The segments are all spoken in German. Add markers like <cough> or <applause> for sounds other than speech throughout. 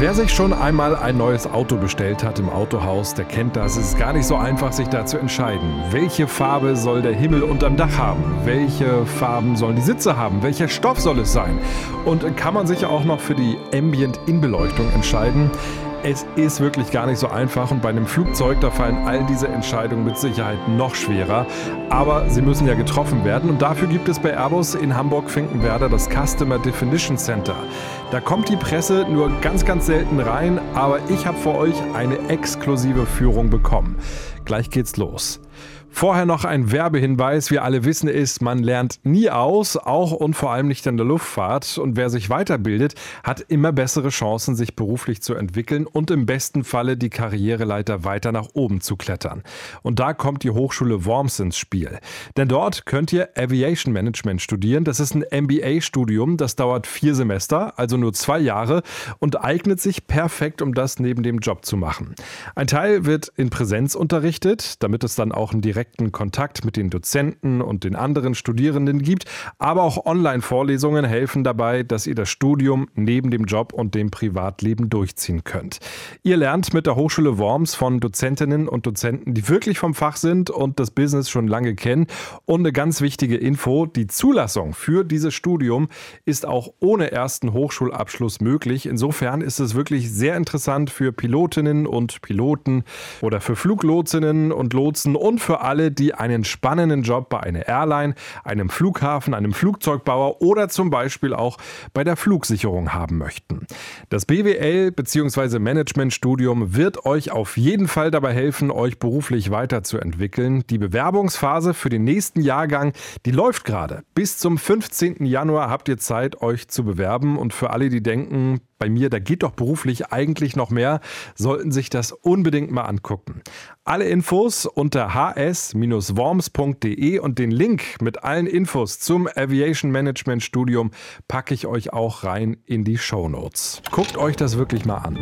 Wer sich schon einmal ein neues Auto bestellt hat im Autohaus, der kennt das. Es ist gar nicht so einfach, sich da zu entscheiden. Welche Farbe soll der Himmel unterm Dach haben? Welche Farben sollen die Sitze haben? Welcher Stoff soll es sein? Und kann man sich auch noch für die Ambient-Innenbeleuchtung entscheiden? Es ist wirklich gar nicht so einfach und bei einem Flugzeug, da fallen all diese Entscheidungen mit Sicherheit noch schwerer. Aber sie müssen ja getroffen werden und dafür gibt es bei Airbus in Hamburg-Finkenwerder das Customer Definition Center. Da kommt die Presse nur ganz, ganz selten rein, aber ich habe für euch eine exklusive Führung bekommen. Gleich geht's los. Vorher noch ein Werbehinweis. Wir alle wissen es, man lernt nie aus, auch und vor allem nicht in der Luftfahrt. Und wer sich weiterbildet, hat immer bessere Chancen, sich beruflich zu entwickeln und im besten Falle die Karriereleiter weiter nach oben zu klettern. Und da kommt die Hochschule Worms ins Spiel. Denn dort könnt ihr Aviation Management studieren. Das ist ein MBA-Studium, das dauert vier Semester, also nur zwei Jahre und eignet sich perfekt, um das neben dem Job zu machen. Ein Teil wird in Präsenz unterrichtet, damit es dann auch einen direkten direkten Kontakt mit den Dozenten und den anderen Studierenden gibt, aber auch Online-Vorlesungen helfen dabei, dass ihr das Studium neben dem Job und dem Privatleben durchziehen könnt. Ihr lernt mit der Hochschule Worms von Dozentinnen und Dozenten, die wirklich vom Fach sind und das Business schon lange kennen. Und eine ganz wichtige Info, die Zulassung für dieses Studium ist auch ohne ersten Hochschulabschluss möglich. Insofern ist es wirklich sehr interessant für Pilotinnen und Piloten oder für Fluglotsinnen und Lotsen und für alle die einen spannenden Job bei einer Airline, einem Flughafen, einem Flugzeugbauer oder zum Beispiel auch bei der Flugsicherung haben möchten. Das BWL bzw. Managementstudium wird euch auf jeden Fall dabei helfen, euch beruflich weiterzuentwickeln. Die Bewerbungsphase für den nächsten Jahrgang, die läuft gerade. Bis zum 15. Januar habt ihr Zeit, euch zu bewerben. Und für alle, die denken, bei mir, da geht doch beruflich eigentlich noch mehr, sollten sich das unbedingt mal angucken. Alle Infos unter hs-worms.de und den Link mit allen Infos zum Aviation Management Studium packe ich euch auch rein in die Show Notes. Guckt euch das wirklich mal an.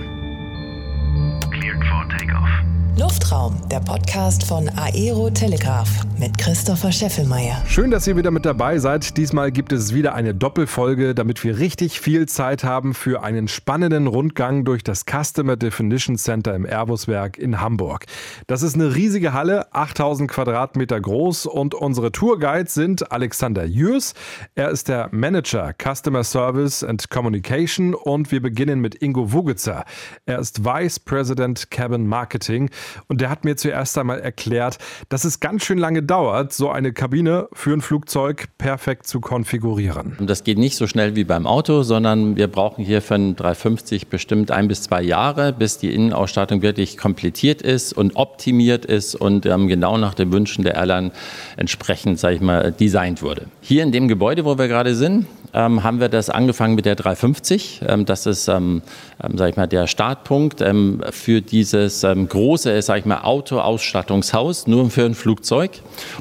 Cleared for takeoff. Luftraum, der Podcast von Aero Telegraph mit Christopher Scheffelmeier. Schön, dass ihr wieder mit dabei seid. Diesmal gibt es wieder eine Doppelfolge, damit wir richtig viel Zeit haben für einen spannenden Rundgang durch das Customer Definition Center im Airbus-Werk in Hamburg. Das ist eine riesige Halle, 8000 Quadratmeter groß und unsere Tourguides sind Alexander Jürs. Er ist der Manager Customer Service and Communication und wir beginnen mit Ingo Wugitzer. Er ist Vice President Cabin Marketing. Und der hat mir zuerst einmal erklärt, dass es ganz schön lange dauert, so eine Kabine für ein Flugzeug perfekt zu konfigurieren. Das geht nicht so schnell wie beim Auto, sondern wir brauchen hier für einen 350 bestimmt ein bis zwei Jahre, bis die Innenausstattung wirklich komplettiert ist und optimiert ist und ähm, genau nach den Wünschen der Airline entsprechend, sage ich mal, designt wurde. Hier in dem Gebäude, wo wir gerade sind, ähm, haben wir das angefangen mit der 350. Ähm, das ist, ähm, ich mal, der Startpunkt für dieses ähm, große, sag ich mal, Autoausstattungshaus, nur für ein Flugzeug.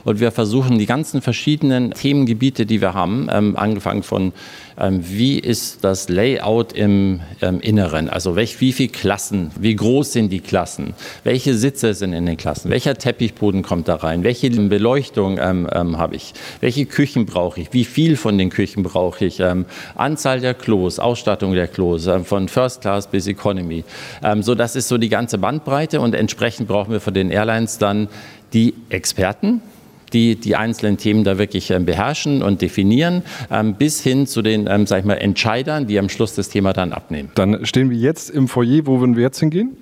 Und wir versuchen die ganzen verschiedenen Themengebiete, die wir haben, angefangen von ähm, wie ist das Layout im ähm, Inneren? Also welch, wie viele Klassen, wie groß sind die Klassen? Welche Sitze sind in den Klassen? Welcher Teppichboden kommt da rein? Welche Beleuchtung ähm, ähm, habe ich? Welche Küchen brauche ich? Wie viel von den Küchen brauche ich? Ähm, Anzahl der Klos, Ausstattung der Klos, ähm, von First Class bis Economy. so, das ist so die ganze Bandbreite und entsprechend brauchen wir von den Airlines dann die Experten, die die einzelnen Themen da wirklich ähm, beherrschen und definieren, ähm, bis hin zu den, ähm, sag ich mal, Entscheidern, die am Schluss das Thema dann abnehmen. Dann stehen wir jetzt im Foyer. Wo würden wir jetzt hingehen?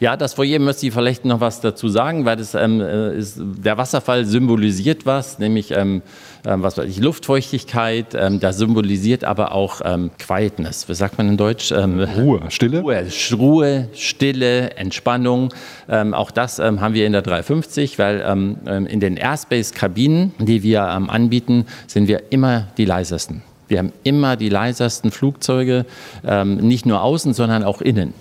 Ja, das Foyer müsste ich vielleicht noch was dazu sagen, weil das, ähm, äh, ist, der Wasserfall symbolisiert was, nämlich ähm, ähm, was weiß ich, Luftfeuchtigkeit. Ähm, das symbolisiert aber auch ähm, Quietness. Was sagt man in Deutsch? Ähm, Ruhe, Stille. Ruhe, Ruhe Stille, Entspannung. auch das haben wir in der 350, weil in den Airspace-Kabinen, die wir anbieten, sind wir immer die leisesten. Wir haben immer die leisesten Flugzeuge, nicht nur außen, sondern auch innen.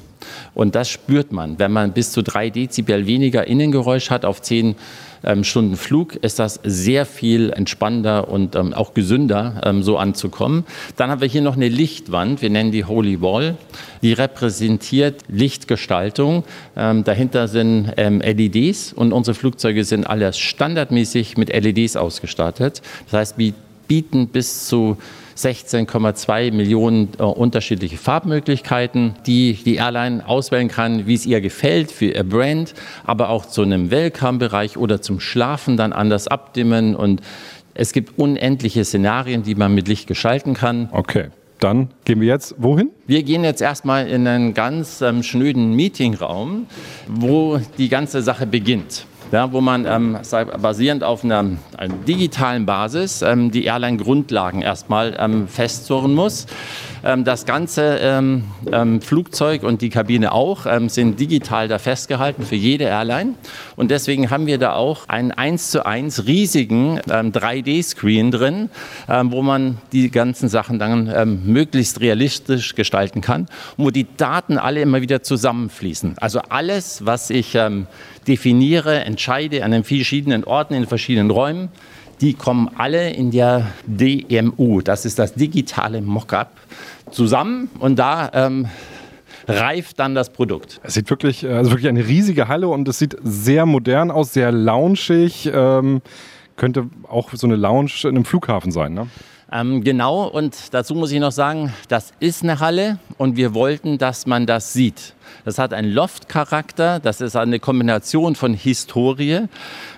Und das spürt man. Wenn man bis zu drei Dezibel weniger Innengeräusch hat auf zehn ähm, Stunden Flug, ist das sehr viel entspannender und ähm, auch gesünder, ähm, so anzukommen. Dann haben wir hier noch eine Lichtwand, wir nennen die Holy Wall. Die repräsentiert Lichtgestaltung. Ähm, dahinter sind ähm, LEDs und unsere Flugzeuge sind alle standardmäßig mit LEDs ausgestattet. Das heißt, wir bieten bis zu 16,2 Millionen äh, unterschiedliche Farbmöglichkeiten, die die Airline auswählen kann, wie es ihr gefällt für ihr Brand, aber auch zu einem Welcome-Bereich oder zum Schlafen dann anders abdimmen und es gibt unendliche Szenarien, die man mit Licht gestalten kann. Okay. Dann gehen wir jetzt wohin? Wir gehen jetzt erstmal in einen ganz ähm, schnöden Meetingraum, wo die ganze Sache beginnt ja, wo man ähm, basierend auf einer, einer digitalen Basis ähm, die Airline-Grundlagen erstmal ähm, festzurren muss. Ähm, das ganze ähm, ähm, Flugzeug und die Kabine auch sind digital da festgehalten für jede Airline. Und deswegen haben wir da auch einen 1 zu 1 riesigen 3D-Screen drin, wo man die ganzen Sachen dann möglichst realistisch gestalten kann wo die Daten alle immer wieder zusammenfließen. Also alles, was ich definiere, entscheide an den verschiedenen Orten, in verschiedenen Räumen, die kommen alle in der DMU. Das ist das digitale Mockup zusammen und da ähm, reift dann das Produkt. Es sieht wirklich, also wirklich eine riesige Halle und es sieht sehr modern aus, sehr loungig. Ähm, könnte auch so eine Lounge in einem Flughafen sein, ne? Ähm, genau, und dazu muss ich noch sagen, das ist eine Halle und wir wollten, dass man das sieht. Das hat einen Loft-Charakter, das ist eine Kombination von Historie.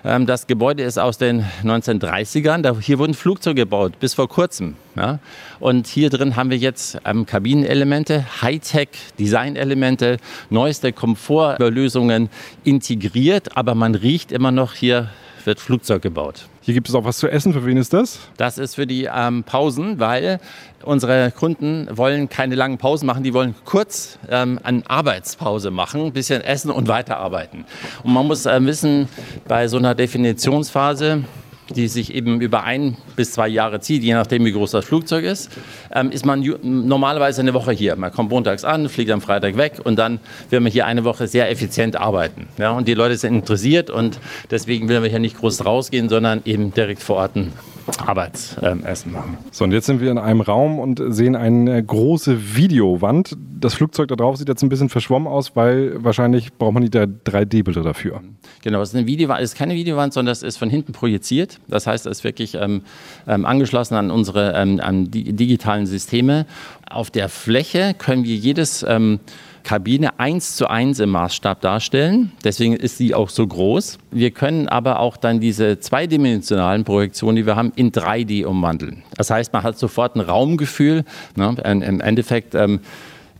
Ähm, das Gebäude ist aus den 1930ern, hier wurden Flugzeuge gebaut, bis vor kurzem. Ja? Und hier drin haben wir jetzt ähm, Kabinenelemente, Hightech-Designelemente, neueste Komfortlösungen integriert, aber man riecht immer noch hier wird Flugzeug gebaut. Hier gibt es auch was zu essen. Für wen ist das? Das ist für die ähm, Pausen, weil unsere Kunden wollen keine langen Pausen machen. Die wollen kurz ähm, eine Arbeitspause machen, ein bisschen essen und weiterarbeiten. Und man muss äh, wissen, bei so einer Definitionsphase die sich eben über ein bis zwei Jahre zieht, je nachdem, wie groß das Flugzeug ist, ähm, ist man normalerweise eine Woche hier. Man kommt montags an, fliegt am Freitag weg und dann werden wir hier eine Woche sehr effizient arbeiten. Ja, und die Leute sind interessiert und deswegen will wir hier nicht groß rausgehen, sondern eben direkt vor Ort Arbeitsessen machen. So, und jetzt sind wir in einem Raum und sehen eine große Videowand. Das Flugzeug da drauf sieht jetzt ein bisschen verschwommen aus, weil wahrscheinlich braucht man die 3D-Bilder dafür. Genau, es ist, eine Videowand, es ist keine Videowand, sondern es ist von hinten projiziert. Das heißt, es ist wirklich ähm, ähm, angeschlossen an unsere ähm, an digitalen Systeme. Auf der Fläche können wir jedes ähm, Kabine eins zu eins im Maßstab darstellen. Deswegen ist sie auch so groß. Wir können aber auch dann diese zweidimensionalen Projektionen, die wir haben, in 3D umwandeln. Das heißt, man hat sofort ein Raumgefühl. Ne? Im Endeffekt ähm,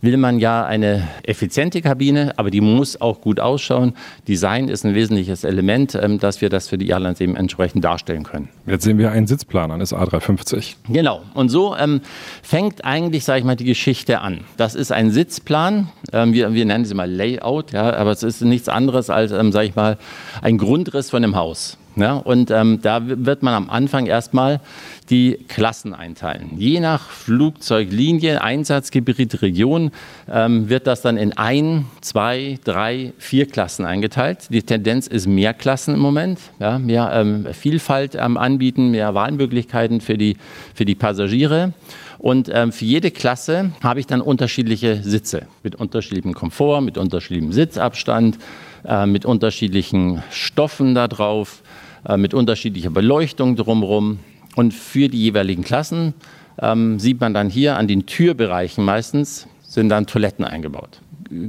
will man ja eine effiziente Kabine, aber die muss auch gut ausschauen. Design ist ein wesentliches Element, ähm, dass wir das für die Airlines eben entsprechend darstellen können. Jetzt sehen wir einen Sitzplan eines A350. Genau. Und so ähm, fängt eigentlich, sage ich mal, die Geschichte an. Das ist ein Sitzplan. Ähm, wir, wir nennen es mal Layout, ja, aber es ist nichts anderes als, ähm, sage ich mal, ein Grundriss von einem Haus. Ja, und ähm, da wird man am Anfang erstmal die Klassen einteilen. Je nach Flugzeuglinie, Einsatzgebiet, Region ähm, wird das dann in ein, zwei, drei, vier Klassen eingeteilt. Die Tendenz ist mehr Klassen im Moment, ja, mehr ähm, Vielfalt am Anbieten, mehr Wahlmöglichkeiten für die, für die Passagiere. Und ähm, für jede Klasse habe ich dann unterschiedliche Sitze mit unterschiedlichem Komfort, mit unterschiedlichem Sitzabstand, äh, mit unterschiedlichen Stoffen da drauf, äh, mit unterschiedlicher Beleuchtung drumherum. Und für die jeweiligen Klassen ähm, sieht man dann hier an den Türbereichen meistens sind dann Toiletten eingebaut.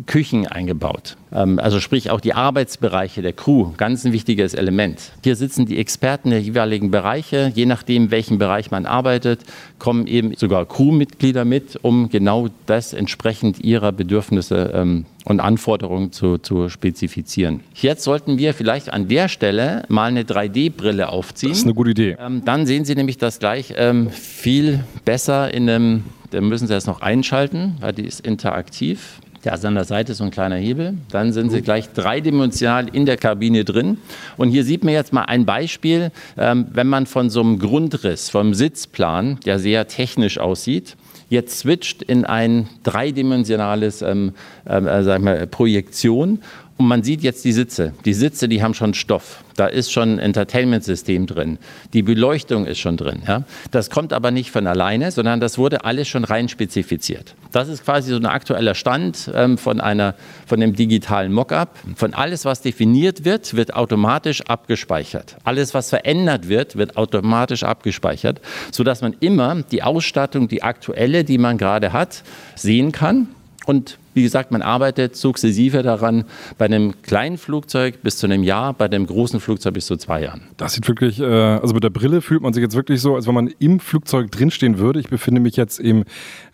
Küchen eingebaut. Ähm, also sprich auch die Arbeitsbereiche der Crew, ganz ein wichtiges Element. Hier sitzen die Experten der jeweiligen Bereiche. Je nachdem, welchen Bereich man arbeitet, kommen eben sogar Crewmitglieder mit, um genau das entsprechend ihrer Bedürfnisse ähm, und Anforderungen zu, zu spezifizieren. Jetzt sollten wir vielleicht an der Stelle mal eine 3D-Brille aufziehen. Das ist eine gute Idee. Ähm, dann sehen Sie nämlich das gleich viel besser in einem, da müssen Sie das noch einschalten, weil die ist interaktiv. Da ist an der Seite so ein kleiner Hebel. Dann sind Sie gleich dreidimensional in der Kabine drin. Und hier sieht man jetzt mal ein Beispiel, ähm, wenn man von so einem Grundriss, vom Sitzplan, der sehr technisch aussieht, jetzt switcht in ein dreidimensionales ähm, äh, sag mal, Projektion Und man sieht jetzt die Sitze. Die Sitze, die haben schon Stoff. Da ist schon ein Entertainment-System drin. Die Beleuchtung ist schon drin. Ja? Das kommt aber nicht von alleine, sondern das wurde alles schon rein spezifiziert. Das ist quasi so ein aktueller Stand ähm, von, einer, von einem digitalen Mockup. Von alles, was definiert wird, wird automatisch abgespeichert. Alles, was verändert wird, wird automatisch abgespeichert, sodass man immer die Ausstattung, die aktuelle, die man gerade hat, sehen kann und wie gesagt, man arbeitet sukzessive daran, bei einem kleinen Flugzeug bis zu einem Jahr, bei einem großen Flugzeug bis zu zwei Jahren. Das sieht wirklich, äh, also mit der Brille fühlt man sich jetzt wirklich so, als wenn man im Flugzeug drinstehen würde. Ich befinde mich jetzt im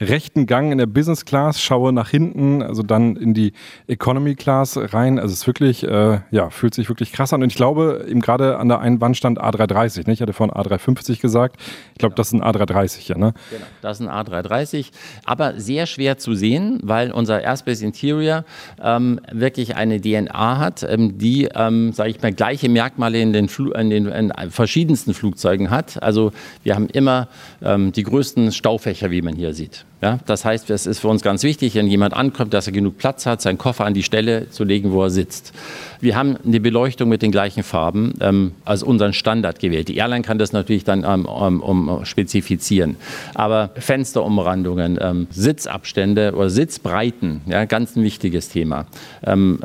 rechten Gang in der Business Class, schaue nach hinten, also dann in die Economy Class rein. Also es ist wirklich, äh, ja, fühlt sich wirklich krass an. Und ich glaube, eben gerade an der einen Wand stand A330, ne? ich hatte vorhin A350 gesagt. Ich glaube, das ist ein A330, ja, ne? Genau, das ist ein A330, aber sehr schwer zu sehen, weil unser Airspace Interior ähm, wirklich eine DNA hat, ähm, die, ähm, sage ich mal, gleiche Merkmale in den, Fl in den in verschiedensten Flugzeugen hat. Also wir haben immer ähm, die größten Staufächer, wie man hier sieht. Ja, das heißt, es ist für uns ganz wichtig, wenn jemand ankommt, dass er genug Platz hat, seinen Koffer an die Stelle zu legen, wo er sitzt. Wir haben eine Beleuchtung mit den gleichen Farben ähm, als unseren Standard gewählt. Die Airline kann das natürlich dann ähm, um, um, spezifizieren. Aber Fensterumrandungen, ähm, Sitzabstände oder Sitzbreiten, ja, ganz ein wichtiges Thema. Ähm,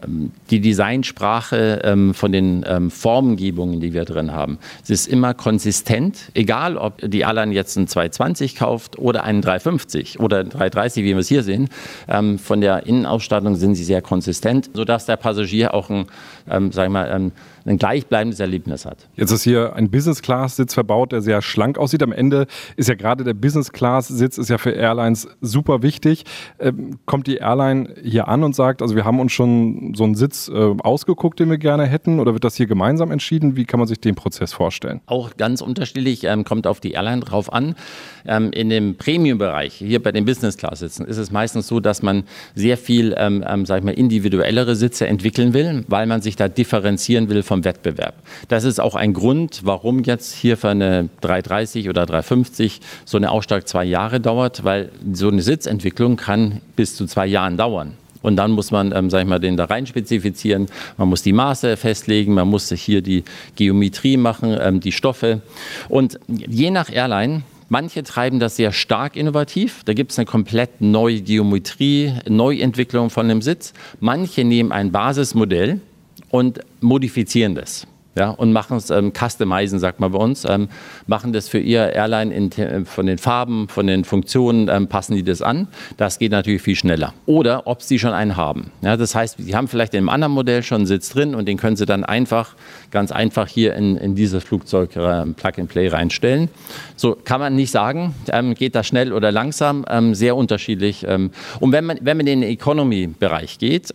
die Designsprache ähm, von den ähm, Formengebungen, die wir drin haben, es ist immer konsistent, egal ob die Airline jetzt einen 220 kauft oder einen 350 oder 330, wie wir es hier sehen. Ähm, von der Innenausstattung sind sie sehr konsistent, sodass der Passagier auch ein, ähm, sagen wir mal, ein, gleichbleibendes Erlebnis hat. Jetzt ist hier ein Business-Class-Sitz verbaut, der sehr schlank aussieht. Am Ende ist ja gerade der Business-Class-Sitz ist ja für Airlines super wichtig. Ähm, kommt die Airline hier an und sagt, also wir haben uns schon so einen Sitz äh, ausgeguckt, den wir gerne hätten, oder wird das hier gemeinsam entschieden? Wie kann man sich den Prozess vorstellen? Auch ganz unterschiedlich, ähm, kommt auf die Airline drauf an. Ähm, in dem Premium-Bereich, hier bei den Business-Class-Sitzen, ist es meistens so, dass man sehr viel, ähm, ähm, ich mal, individuellere Sitze entwickeln will, weil man sich da differenzieren will vom Wettbewerb. Das ist auch ein Grund, warum jetzt hier für eine 330 oder 350 so eine Ausstieg zwei Jahre dauert, weil so eine Sitzentwicklung kann bis zu zwei Jahren dauern. Und dann muss man, ähm, sag ich mal, den da rein spezifizieren. Man muss die Maße festlegen, man muss hier die Geometrie machen, ähm, die Stoffe. Und je nach Airline Manche treiben das sehr stark innovativ. Da gibt es eine komplett neue Geometrie, Neuentwicklung von dem Sitz. Manche nehmen ein Basismodell und modifizieren das ja, und machen es, ähm, customizen, sagt man bei uns, ähm, machen das für ihr Airline in, äh, von den Farben, von den Funktionen, ähm, passen die das an. Das geht natürlich viel schneller. Oder ob sie schon einen haben. Ja, das heißt, sie haben vielleicht in einem anderen Modell schon einen Sitz drin und den können sie dann einfach, ganz einfach hier in, in dieses Flugzeug äh, Plug-and-Play reinstellen. So kann man nicht sagen, ähm, geht das schnell oder langsam, ähm, sehr unterschiedlich. Ähm, und wenn man, wenn man in den Economy-Bereich geht,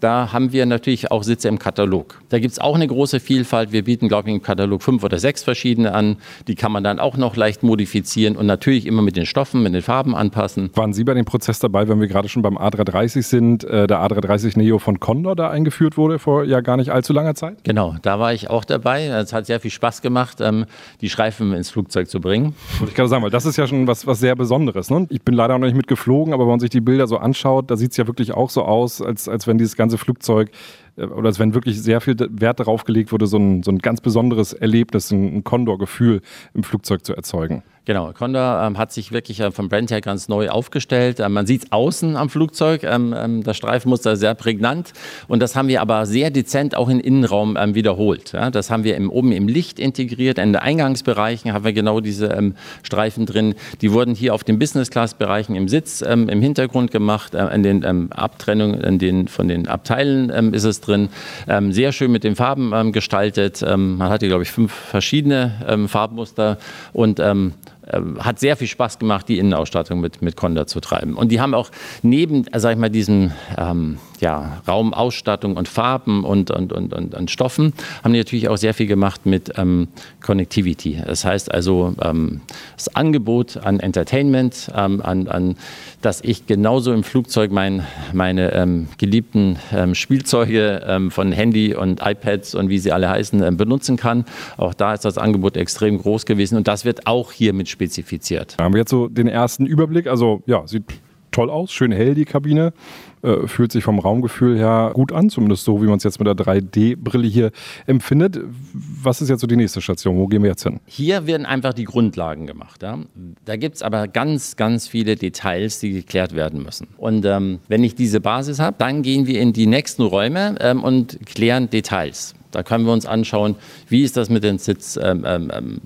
da haben wir natürlich auch Sitze im Katalog. Da gibt es auch eine große Vielfalt Vielfalt. Wir bieten, glaube ich, im Katalog fünf oder sechs verschiedene an. Die kann man dann auch noch leicht modifizieren und natürlich immer mit den Stoffen, mit den Farben anpassen. Waren Sie bei dem Prozess dabei, wenn wir gerade schon beim A330 sind, äh, der A330 Neo von Condor da eingeführt wurde vor ja gar nicht allzu langer Zeit? Genau, da war ich auch dabei. Es hat sehr viel Spaß gemacht, ähm, die Streifen ins Flugzeug zu bringen. Wollte ich gerade sagen, weil das ist ja schon was, was sehr Besonderes. Ne? Ich bin leider noch nicht mitgeflogen, aber wenn man sich die Bilder so anschaut, da sieht es ja wirklich auch so aus, als, als wenn dieses ganze Flugzeug oder als wenn wirklich sehr viel Wert darauf gelegt wurde, so ein, so ein ganz besonderes Erlebnis, ein, ein Condor-Gefühl im Flugzeug zu erzeugen. Genau, Condor ähm, hat sich wirklich äh, vom Brand her ganz neu aufgestellt. Ähm, man sieht es außen am Flugzeug, ähm, ähm, das Streifenmuster sehr prägnant und das haben wir aber sehr dezent auch im Innenraum ähm, wiederholt. Ja? Das haben wir im, oben im Licht integriert, in den Eingangsbereichen haben wir genau diese ähm, Streifen drin. Die wurden hier auf den Business-Class-Bereichen im Sitz im Hintergrund gemacht, äh, in den Abtrennungen in den, von den Abteilen ist es drin. sehr schön mit den Farben gestaltet. man hatte, glaube ich, fünf verschiedene Farbmuster und hat sehr viel Spaß gemacht, die Innenausstattung mit, mit Conda zu treiben. Und die haben auch neben, sag ich mal, diesem ähm, ja, Raumausstattung und Farben und, und, und, und, und, Stoffen, haben die natürlich auch sehr viel gemacht mit ähm, Connectivity. Das heißt also, ähm, das Angebot an Entertainment, ähm, an, an, dass ich genauso im Flugzeug mein, meine ähm, geliebten ähm, Spielzeuge ähm, von Handy und iPads und wie sie alle heißen, benutzen kann. Auch da ist das Angebot extrem groß gewesen und das wird auch hier mit spezifiziert. Da haben wir jetzt so den ersten Überblick. Also ja, sieht toll aus, schön hell die Kabine. Äh, fühlt sich vom Raumgefühl her gut an, zumindest so, wie man es jetzt mit der 3D-Brille hier empfindet. Was ist jetzt so die nächste Station? Wo gehen wir jetzt hin? Hier werden einfach die Grundlagen gemacht. Ja? Da gibt es aber ganz, ganz viele Details, die geklärt werden müssen. Und ähm, wenn ich diese Basis habe, dann gehen wir in die nächsten Räume ähm, und klären Details. Da können wir uns anschauen, wie ist das mit den Sitz. Ähm, ähm, ähm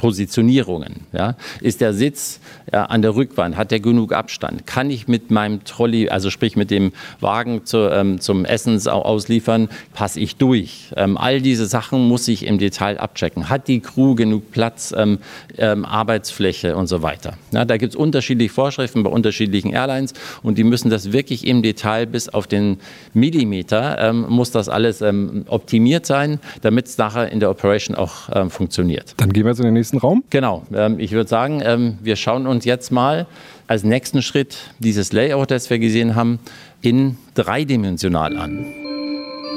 Positionierungen. Ja? Ist der Sitz ja, an der Rückwand, hat der genug Abstand? Kann ich mit meinem Trolley, also sprich mit dem Wagen zu, ähm, zum Essens ausliefern, passe ich durch? Ähm, all diese Sachen muss ich im Detail abchecken. Hat die Crew genug Platz, ähm, ähm Arbeitsfläche und so weiter? Ja, da gibt es unterschiedliche Vorschriften bei unterschiedlichen Airlines und die müssen das wirklich im Detail bis auf den Millimeter, ähm, muss das alles ähm, optimiert sein, damit es nachher in der Operation auch funktioniert. Dann gehen wir in den nächsten nächsten Raum? Genau. Ähm, ich würde sagen, ähm, wir schauen uns jetzt mal als nächsten Schritt dieses Layout, das wir gesehen haben, in dreidimensional an.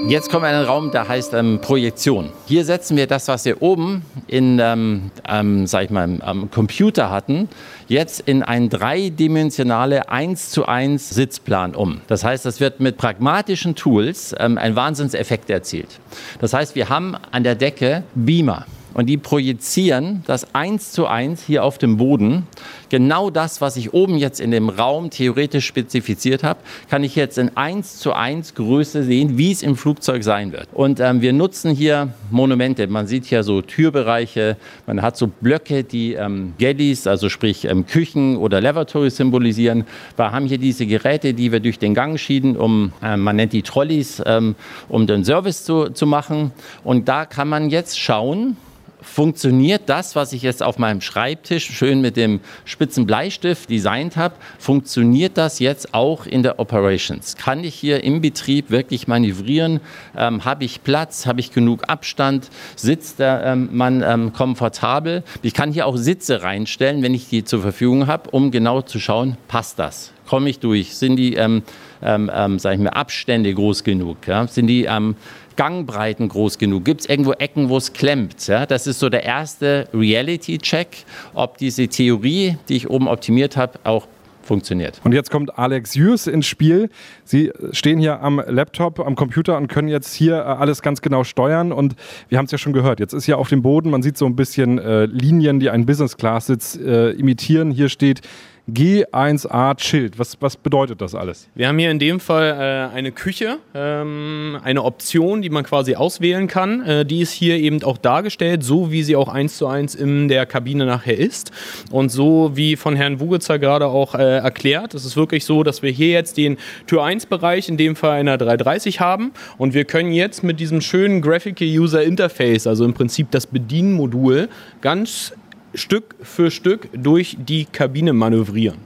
Jetzt kommen wir in einen Raum, der heißt ähm, Projektion. Hier setzen wir das, was wir oben in, ähm, ähm, ich mal, am Computer hatten, jetzt in einen dreidimensionale 1 zu 1 Sitzplan um. Das heißt, das wird mit pragmatischen Tools ähm, ein Wahnsinnseffekt erzielt. Das heißt, wir haben an der Decke Beamer und die projizieren das eins zu eins hier auf dem Boden. Genau das, was ich oben jetzt in dem Raum theoretisch spezifiziert habe, kann ich jetzt in eins zu eins Größe sehen, wie es im Flugzeug sein wird. Und ähm, wir nutzen hier Monumente. Man sieht hier so Türbereiche, man hat so Blöcke, die ähm, Galleys, also sprich ähm, Küchen oder Lavatories symbolisieren. Wir haben hier diese Geräte, die wir durch den Gang schieben, um, äh, man nennt die Trolleys, ähm, um den Service zu, zu machen. Und da kann man jetzt schauen, funktioniert das, was ich jetzt auf meinem Schreibtisch schön mit dem spitzen Bleistift designt habe, funktioniert das jetzt auch in der Operations? Kann ich hier im Betrieb wirklich manövrieren? Ähm, habe ich Platz? Habe ich genug Abstand? Sitzt der ähm, Mann ähm, komfortabel? Ich kann hier auch Sitze reinstellen, wenn ich die zur Verfügung habe, um genau zu schauen, passt das? Komme ich durch? Sind die, ähm, ähm, ähm, ich mal, Abstände groß genug? Ja? Sind die ähm, Gangbreiten groß genug? Gibt es irgendwo Ecken, wo es klemmt? Ja, das ist so der erste Reality-Check, ob diese Theorie, die ich oben optimiert habe, auch funktioniert. Und jetzt kommt Alex Jürs ins Spiel. Sie stehen hier am Laptop, am Computer und können jetzt hier äh, alles ganz genau steuern. Und wir haben es ja schon gehört, jetzt ist ja auf dem Boden, man sieht so ein bisschen äh, Linien, die einen Business-Class-Sitz äh, imitieren. Hier steht G1A Chilled. Was, was bedeutet das alles? Wir haben hier in dem Fall äh, eine Küche, ähm, eine Option, die man quasi auswählen kann. Äh, die ist hier eben auch dargestellt, so wie sie auch eins zu eins in der Kabine nachher ist. Und so wie von Herrn Wugitzer gerade auch äh, erklärt, es ist wirklich so, dass wir hier jetzt den Tür 1 Bereich, in dem Fall einer 330 haben. Und wir können jetzt mit diesem schönen Graphical User Interface, also im Prinzip das Bedienmodul, ganz Stück für Stück durch die Kabine manövrieren.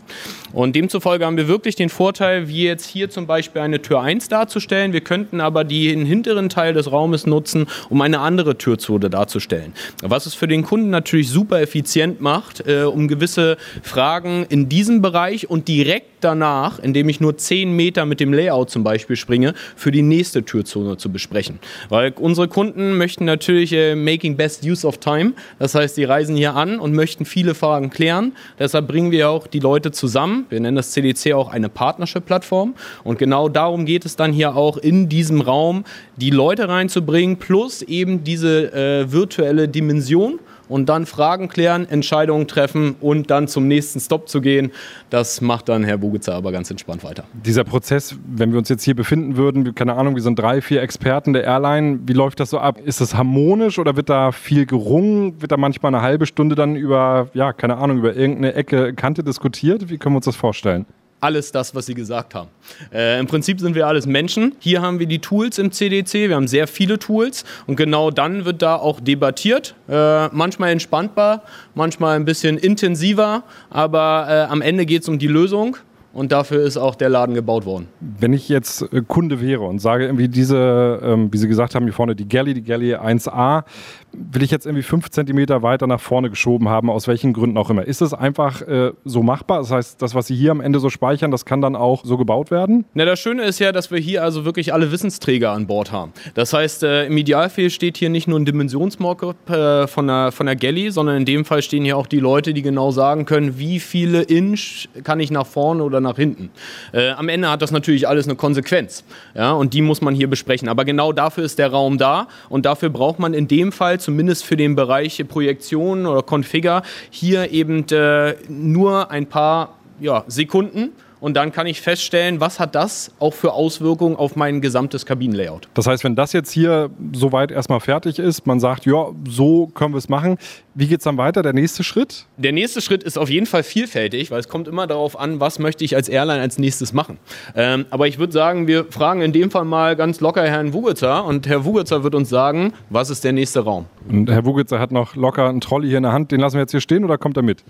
Und demzufolge haben wir wirklich den Vorteil, wie jetzt hier zum Beispiel eine Tür 1 darzustellen. Wir könnten aber den hinteren Teil des Raumes nutzen, um eine andere Türzone darzustellen. Was es für den Kunden natürlich super effizient macht, äh, um gewisse Fragen in diesem Bereich und direkt danach, indem ich nur 10 Meter mit dem Layout zum Beispiel springe, für die nächste Türzone zu besprechen. Weil unsere Kunden möchten natürlich äh, making best use of time. Das heißt, sie reisen hier an und möchten viele Fragen klären. Deshalb bringen wir auch die Leute zusammen wir nennen das CDC auch eine Partnership-Plattform. Und genau darum geht es dann hier auch in diesem Raum, die Leute reinzubringen, plus eben diese äh, virtuelle Dimension und dann Fragen klären, Entscheidungen treffen und dann zum nächsten Stop zu gehen. Das macht dann Herr Bugitzer aber ganz entspannt weiter. Dieser Prozess, wenn wir uns jetzt hier befinden würden, keine Ahnung, wir sind drei, vier Experten der Airline, wie läuft das so ab? Ist das harmonisch oder wird da viel gerungen? Wird da manchmal eine halbe Stunde dann über, ja, keine Ahnung, über irgendeine Ecke, Kante diskutiert? Wie können wir uns das vorstellen? Alles das, was Sie gesagt haben. Äh, Im Prinzip sind wir alles Menschen. Hier haben wir die Tools im CDC, wir haben sehr viele Tools und genau dann wird da auch debattiert. Äh, manchmal entspannbar, manchmal ein bisschen intensiver, aber äh, am Ende geht es um die Lösung und dafür ist auch der Laden gebaut worden. Wenn ich jetzt äh, Kunde wäre und sage irgendwie diese, ähm, wie Sie gesagt haben, hier vorne die Galley, die Galley 1A, will ich jetzt irgendwie fünf Zentimeter weiter nach vorne geschoben haben, aus welchen Gründen auch immer. Ist das einfach äh, so machbar? Das heißt, das, was Sie hier am Ende so speichern, das kann dann auch so gebaut werden? Na, das Schöne ist ja, dass wir hier also wirklich alle Wissensträger an Bord haben. Das heißt, äh, im Idealfall steht hier nicht nur ein Dimensionsmockup äh, von, der, von der Galley, sondern in dem Fall stehen hier auch die Leute, die genau sagen können, wie viele Inch kann ich nach vorne oder nach nach hinten. Äh, am Ende hat das natürlich alles eine Konsequenz. Ja, und die muss man hier besprechen. Aber genau dafür ist der Raum da und dafür braucht man in dem Fall, zumindest für den Bereich Projektion oder Configure, hier eben äh, nur ein paar ja, Sekunden und dann kann ich feststellen, was hat das auch für Auswirkungen auf mein gesamtes Kabinenlayout. Das heißt, wenn das jetzt hier soweit erstmal fertig ist, man sagt, ja, so können wir es machen, wie geht es dann weiter? Der nächste Schritt? Der nächste Schritt ist auf jeden Fall vielfältig, weil es kommt immer darauf an, was möchte ich als Airline als nächstes machen. Ähm, aber ich würde sagen, wir fragen in dem Fall mal ganz locker Herrn Wugitzer und Herr Wugitzer wird uns sagen, was ist der nächste Raum. Und Herr Wugitzer hat noch locker einen Trolley hier in der Hand, den lassen wir jetzt hier stehen oder kommt er mit?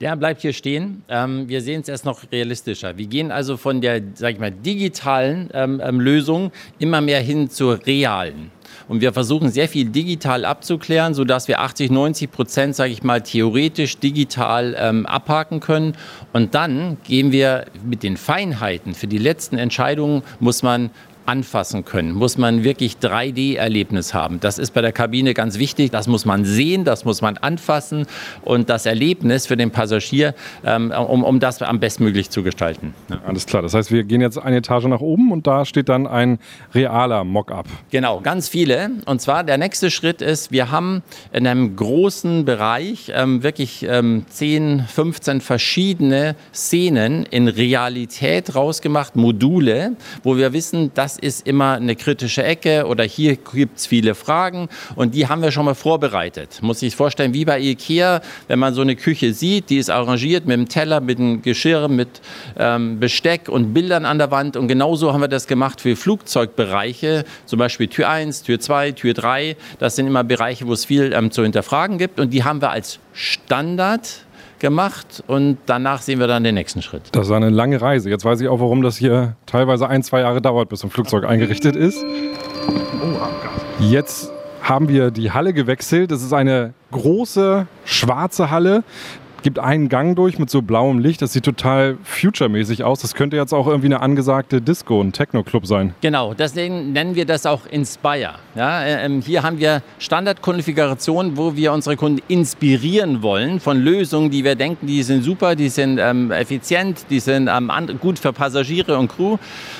Der bleibt hier stehen. Ähm, wir sehen es erst noch realistischer. Wir gehen also von der, sag ich mal, digitalen ähm, ähm, Lösung immer mehr hin zur realen. Und wir versuchen sehr viel digital abzuklären, sodass wir 80, 90 Prozent, sage ich mal, theoretisch digital ähm, abhaken können. Und dann gehen wir mit den Feinheiten. Für die letzten Entscheidungen muss man anfassen können, muss man wirklich 3D-Erlebnis haben. Das ist bei der Kabine ganz wichtig. Das muss man sehen, das muss man anfassen und das Erlebnis für den Passagier, ähm, um, um das am bestmöglich zu gestalten. Ja. Alles klar. Das heißt, wir gehen jetzt eine Etage nach oben und da steht dann ein realer Mock-up. Genau, ganz viele. Und zwar der nächste Schritt ist, wir haben in einem großen Bereich ähm, wirklich ähm, 10, 15 verschiedene Szenen in Realität rausgemacht, Module, wo wir wissen, das ist immer eine kritische Ecke oder hier gibt es viele Fragen und die haben wir schon mal vorbereitet. Muss ich vorstellen, wie bei Ikea, wenn man so eine Küche sieht, die ist arrangiert mit dem Teller, mit dem Geschirr, mit ähm, Besteck und Bildern an der Wand und genauso haben wir das gemacht für Flugzeugbereiche, zum Beispiel Tür 1, Tür 2, Tür 3. Das sind immer Bereiche, wo es viel ähm, zu hinterfragen gibt und die haben wir als Standard gemacht und danach sehen wir dann den nächsten Schritt. Das ist eine lange Reise. Jetzt weiß ich auch, warum das hier teilweise ein, zwei Jahre dauert, bis ein Flugzeug eingerichtet ist. Jetzt haben wir die Halle gewechselt. Das ist eine große schwarze Halle gibt einen Gang durch mit so blauem Licht. Das sieht total future-mäßig aus. Das könnte jetzt auch irgendwie eine angesagte Disco, ein Techno-Club sein. Genau, deswegen nennen wir das auch Inspire. Ja, ähm, hier haben wir Standardkonfigurationen, wo wir unsere Kunden inspirieren wollen von Lösungen, die wir denken, die sind super, die sind ähm, effizient, die sind ähm, gut für Passagiere und Crew.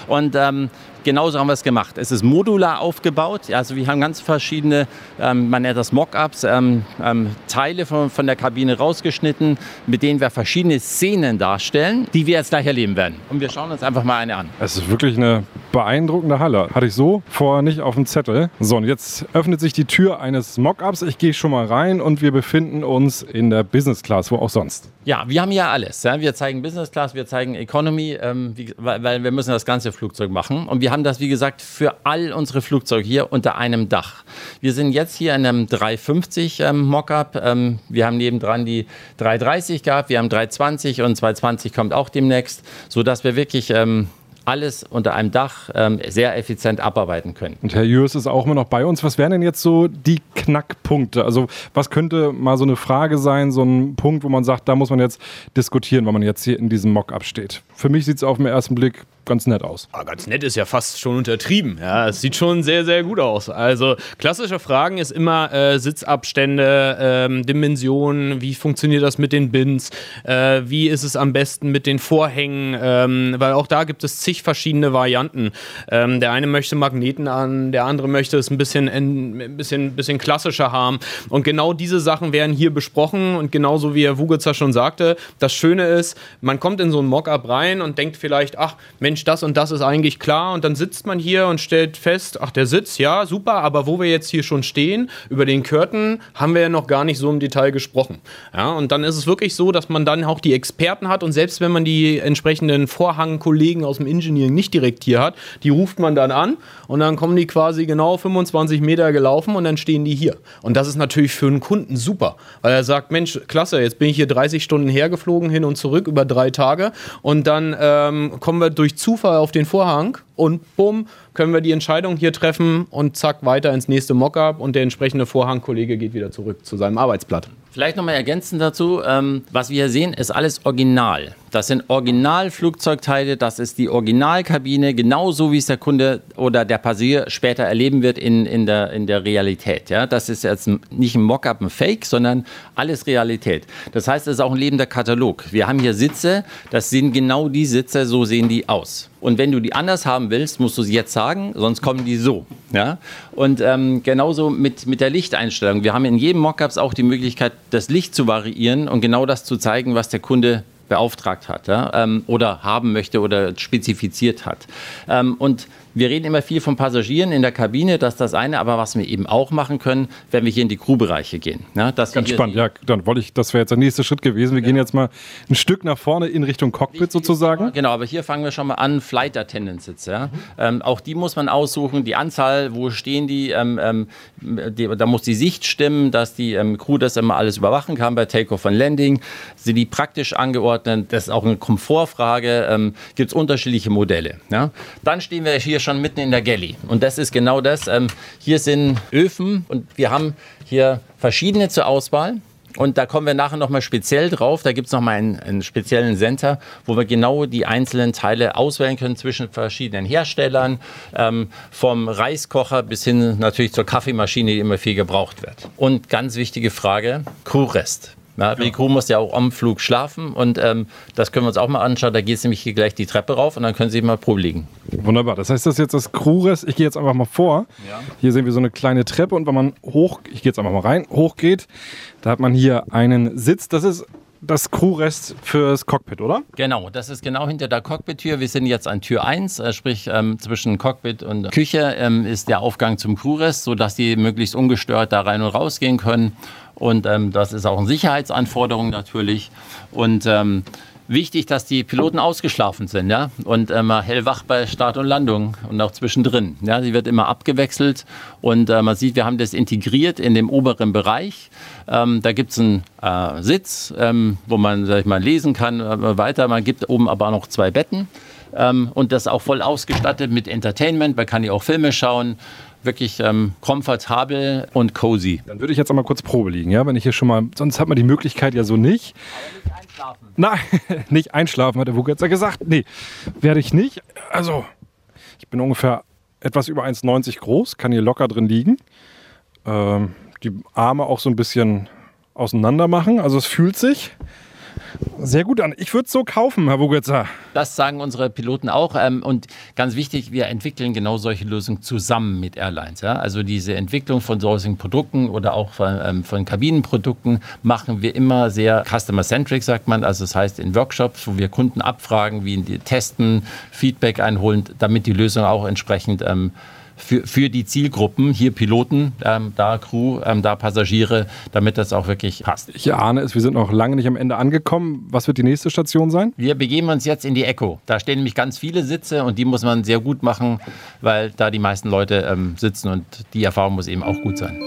Und ähm, genauso haben wir es gemacht. Es ist modular aufgebaut. Also wir haben ganz verschiedene, ähm, man nennt das Mockups, ähm, ähm, Teile von, von der Kabine rausgeschnitten, mit denen wir verschiedene Szenen darstellen, die wir jetzt gleich erleben werden. Und wir schauen uns einfach mal eine an. Es ist wirklich eine beeindruckende Halle. Hatte ich so vorher nicht auf dem Zettel. So, und jetzt öffnet sich die Tür eines Mockups. Ich gehe schon mal rein und wir befinden uns in der Business Class, wo auch sonst. Ja, wir haben ja alles. Ja. Wir zeigen Business Class, wir zeigen Economy, ähm, wie, weil, weil wir müssen das ganze Flugzeug machen. Und wir haben das, wie gesagt, für all unsere Flugzeuge hier unter einem Dach. Wir sind jetzt hier in einem 350 ähm, Mockup. Ähm, wir haben nebendran die 330 gehabt, wir haben 320 und 220 kommt auch demnächst, sodass wir wirklich ähm, alles unter einem Dach ähm, sehr effizient abarbeiten können. Und Herr Jürs ist auch immer noch bei uns. Was wären denn jetzt so die Knackpunkte? Also was könnte mal so eine Frage sein, so ein Punkt, wo man sagt, da muss man jetzt diskutieren, wenn man jetzt hier in diesem Mock-up steht? Für mich sieht es auf den ersten Blick ganz nett aus. Ah, ganz nett ist ja fast schon untertrieben. Ja, es sieht schon sehr, sehr gut aus. Also klassische Fragen ist immer äh, Sitzabstände, ähm, Dimensionen, wie funktioniert das mit den Bins, äh, wie ist es am besten mit den Vorhängen, ähm, weil auch da gibt es zig verschiedene Varianten. Ähm, der eine möchte Magneten an, der andere möchte es ein bisschen, ein bisschen, bisschen klassischer haben. Und genau diese Sachen werden hier besprochen und genauso wie Herr Wugitzer schon sagte, das Schöne ist, man kommt in so ein Mockup rein und denkt vielleicht, ach Mensch, Mensch, das und das ist eigentlich klar. Und dann sitzt man hier und stellt fest, ach, der Sitz, ja, super, aber wo wir jetzt hier schon stehen, über den Curtain, haben wir ja noch gar nicht so im Detail gesprochen. Ja, und dann ist es wirklich so, dass man dann auch die Experten hat und selbst wenn man die entsprechenden Vorhangkollegen aus dem Engineering nicht direkt hier hat, die ruft man dann an und dann kommen die quasi genau 25 Meter gelaufen und dann stehen die hier. Und das ist natürlich für einen Kunden super, weil er sagt, Mensch, klasse, jetzt bin ich hier 30 Stunden hergeflogen, hin und zurück über drei Tage und dann ähm, kommen wir durch Zufall auf den Vorhang und bumm, können wir die Entscheidung hier treffen und zack, weiter ins nächste Mockup und der entsprechende Vorhangkollege geht wieder zurück zu seinem Arbeitsblatt. Vielleicht nochmal ergänzend dazu, ähm, was wir hier sehen, ist alles original. Das sind Originalflugzeugteile, das ist die Originalkabine, genauso wie es der Kunde oder der Passagier später erleben wird in, in, der, in der Realität. Ja? Das ist jetzt nicht ein Mockup, ein Fake, sondern alles Realität. Das heißt, es ist auch ein lebender Katalog. Wir haben hier Sitze, das sind genau die Sitze, so sehen die aus. Und wenn du die anders haben willst, musst du sie jetzt sagen, sonst kommen die so. Ja? Und ähm, genauso mit, mit der Lichteinstellung. Wir haben in jedem Mockups auch die Möglichkeit, das Licht zu variieren und genau das zu zeigen, was der Kunde beauftragt hat ja, ähm, oder haben möchte oder spezifiziert hat. Ähm, und wir reden immer viel von Passagieren in der Kabine, das ist das eine, aber was wir eben auch machen können, wenn wir hier in die Crewbereiche gehen. Ja, Ganz spannend, ja, dann wollte ich, das wäre jetzt der nächste Schritt gewesen. Wir ja. gehen jetzt mal ein Stück nach vorne in Richtung Cockpit sozusagen. Genau, aber hier fangen wir schon mal an, Flight Attendant Sitze. Ja. Mhm. Ähm, auch die muss man aussuchen, die Anzahl, wo stehen die, ähm, ähm, die da muss die Sicht stimmen, dass die ähm, Crew das immer alles überwachen kann bei Takeoff und Landing. Sind die praktisch angeordnet, das ist auch eine Komfortfrage, ähm, gibt es unterschiedliche Modelle. Ja. Dann stehen wir hier schon schon mitten in der Galley. Und das ist genau das. Ähm, hier sind Öfen und wir haben hier verschiedene zur Auswahl. Und da kommen wir nachher nochmal speziell drauf. Da gibt es nochmal einen, einen speziellen Center, wo wir genau die einzelnen Teile auswählen können zwischen verschiedenen Herstellern, ähm, vom Reiskocher bis hin natürlich zur Kaffeemaschine, die immer viel gebraucht wird. Und ganz wichtige Frage, Crewrest. Ja, die Crew muss ja auch am Flug schlafen und ähm, das können wir uns auch mal anschauen. Da geht es nämlich hier gleich die Treppe rauf und dann können Sie mal Probe liegen. Wunderbar. Das heißt, das ist jetzt das Crewrest. Ich gehe jetzt einfach mal vor. Ja. Hier sehen wir so eine kleine Treppe und wenn man hoch, ich gehe jetzt einfach mal rein, hochgeht, da hat man hier einen Sitz. Das ist das Crewrest fürs Cockpit, oder? Genau, das ist genau hinter der Cockpit-Tür. Wir sind jetzt an Tür 1, äh, sprich ähm, zwischen Cockpit und Küche ähm, ist der Aufgang zum Crewrest, sodass die möglichst ungestört da rein und rausgehen können. Und ähm, das ist auch eine Sicherheitsanforderung natürlich. Und ähm, wichtig, dass die Piloten ausgeschlafen sind ja? und immer hellwach bei Start und Landung und auch zwischendrin. Ja? Sie wird immer abgewechselt und äh, man sieht, wir haben das integriert in dem oberen Bereich. Ähm, da gibt es einen äh, Sitz, ähm, wo man sag ich mal, lesen kann äh, weiter. Man gibt oben aber auch noch zwei Betten ähm, und das auch voll ausgestattet mit Entertainment. Man kann hier auch Filme schauen wirklich ähm, komfortabel und cozy. Dann würde ich jetzt einmal kurz Probe liegen, ja, wenn ich hier schon mal, sonst hat man die Möglichkeit ja so nicht. Aber nicht einschlafen. Nein, <laughs> nicht einschlafen, hat der Wuck jetzt ja gesagt. Nee, werde ich nicht. Also, ich bin ungefähr etwas über 1,90 groß, kann hier locker drin liegen. Ähm, die Arme auch so ein bisschen auseinander machen, also es fühlt sich sehr gut an. Ich würde es so kaufen, Herr Wugitzer. Das sagen unsere Piloten auch. Ähm, und ganz wichtig, wir entwickeln genau solche Lösungen zusammen mit Airlines. Also diese Entwicklung von solchen Produkten oder auch von, ähm, von Kabinenprodukten machen wir immer sehr customer-centric, sagt man. Also das heißt in Workshops, wo wir Kunden abfragen, wie die testen, Feedback einholen, damit die Lösung auch entsprechend ähm, für, für die Zielgruppen, hier Piloten, ähm, da Crew, ähm, da Passagiere, damit das auch wirklich passt. Ich ahne es, wir sind noch lange nicht am Ende angekommen. Was wird die nächste Station sein? Wir begeben uns jetzt in die Echo. Da stehen nämlich ganz viele Sitze und die muss man sehr gut machen, weil da die meisten Leute ähm, sitzen und die Erfahrung muss eben auch gut sein.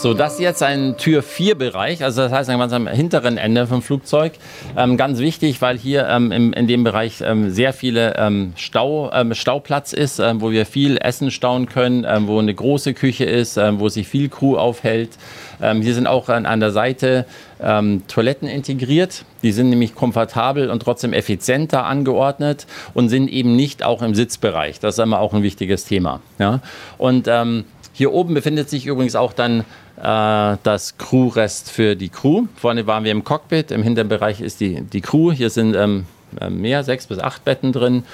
So, das ist jetzt ein Tür 4 Bereich, also das heißt ganz am hinteren Ende vom Flugzeug. Ähm, ganz wichtig, weil hier ähm, im, in dem Bereich ähm, sehr viele ähm, Stau, ähm, Stauplatz ist, ähm, wo wir viel Essen stauen können, wo eine große Küche ist, wo sich viel Crew aufhält. hier sind auch an, an der Seite Toiletten integriert. Die sind nämlich komfortabel und trotzdem effizienter angeordnet und sind eben nicht auch im Sitzbereich. Das ist immer auch ein wichtiges Thema. Ja? Und hier oben befindet sich übrigens auch dann das Crewrest für die Crew. Vorne waren wir im Cockpit, im hinteren Bereich ist die, die Crew. Hier sind ähm, äh, mehr, sechs bis acht Betten drin.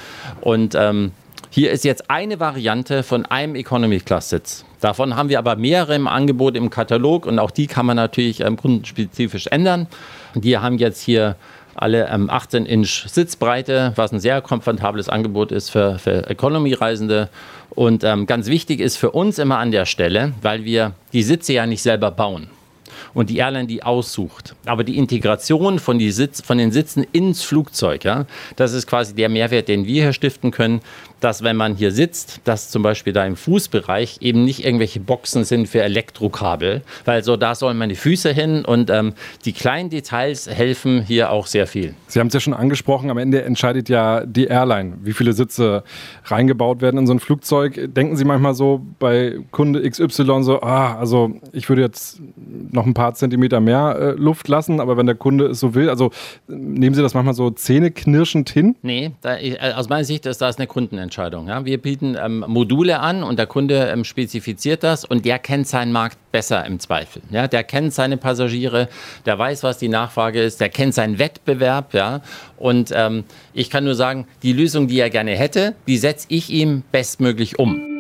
Und ähm, hier ist jetzt eine Variante von einem Economy-Class-Sitz. Davon haben wir aber mehrere im Angebot im Katalog und auch die kann man natürlich ähm, kundenspezifisch ändern. Die haben jetzt hier alle ähm, 18 Inch Sitzbreite, was ein sehr komfortables Angebot ist für, für Economy-Reisende. Und ähm, ganz wichtig ist für uns immer an der Stelle, weil wir die Sitze ja nicht selber bauen. Und die Airline die aussucht. Aber die Integration von, die Sitz, von den Sitzen ins Flugzeug, ja, das ist quasi der Mehrwert, den wir hier stiften können, dass wenn man hier sitzt, dass zum Beispiel da im Fußbereich eben nicht irgendwelche Boxen sind für Elektrokabel, weil so da sollen meine Füße hin und ähm, die kleinen Details helfen hier auch sehr viel. Sie haben es ja schon angesprochen, am Ende entscheidet ja die Airline, wie viele Sitze reingebaut werden in so ein Flugzeug. Denken Sie manchmal so bei Kunde XY so, ah, also ich würde jetzt noch ein paar Zentimeter mehr äh, Luft lassen, aber wenn der Kunde es so will, also nehmen Sie das manchmal so zähneknirschend hin? Nee, da, äh, aus meiner Sicht ist das eine Kundenentscheidung. Entscheidung. Ja? Wir bieten ähm, Module an und der Kunde ähm, spezifiziert das und der kennt seinen Markt besser im Zweifel. Ja? Der kennt seine Passagiere, der weiß, was die Nachfrage ist, der kennt seinen Wettbewerb. Ja? Und ähm, ich kann nur sagen, die Lösung, die er gerne hätte, die setze ich ihm bestmöglich um.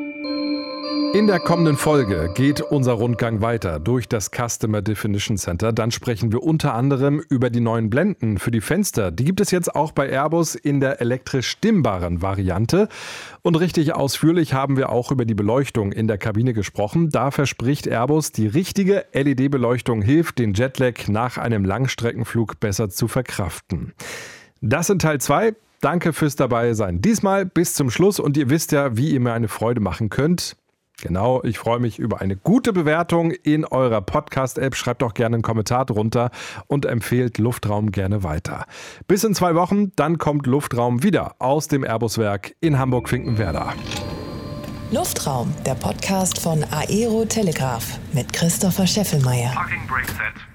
In der kommenden Folge geht unser Rundgang weiter durch das Customer Definition Center. Dann sprechen wir unter anderem über die neuen Blenden für die Fenster. Die gibt es jetzt auch bei Airbus in der elektrisch stimmbaren Variante. Und richtig ausführlich haben wir auch über die Beleuchtung in der Kabine gesprochen. Da verspricht Airbus, die richtige LED-Beleuchtung hilft, den Jetlag nach einem Langstreckenflug besser zu verkraften. Das in Teil 2. Danke fürs dabei sein. Diesmal bis zum Schluss und ihr wisst ja, wie ihr mir eine Freude machen könnt. Genau, ich freue mich über eine gute Bewertung in eurer Podcast-App. Schreibt doch gerne einen Kommentar drunter und empfehlt Luftraum gerne weiter. Bis in zwei Wochen, dann kommt Luftraum wieder aus dem Airbus-Werk in Hamburg-Finkenwerder. Luftraum, der Podcast von Aero Telegraph mit Christopher Scheffelmeier. Fucking break set.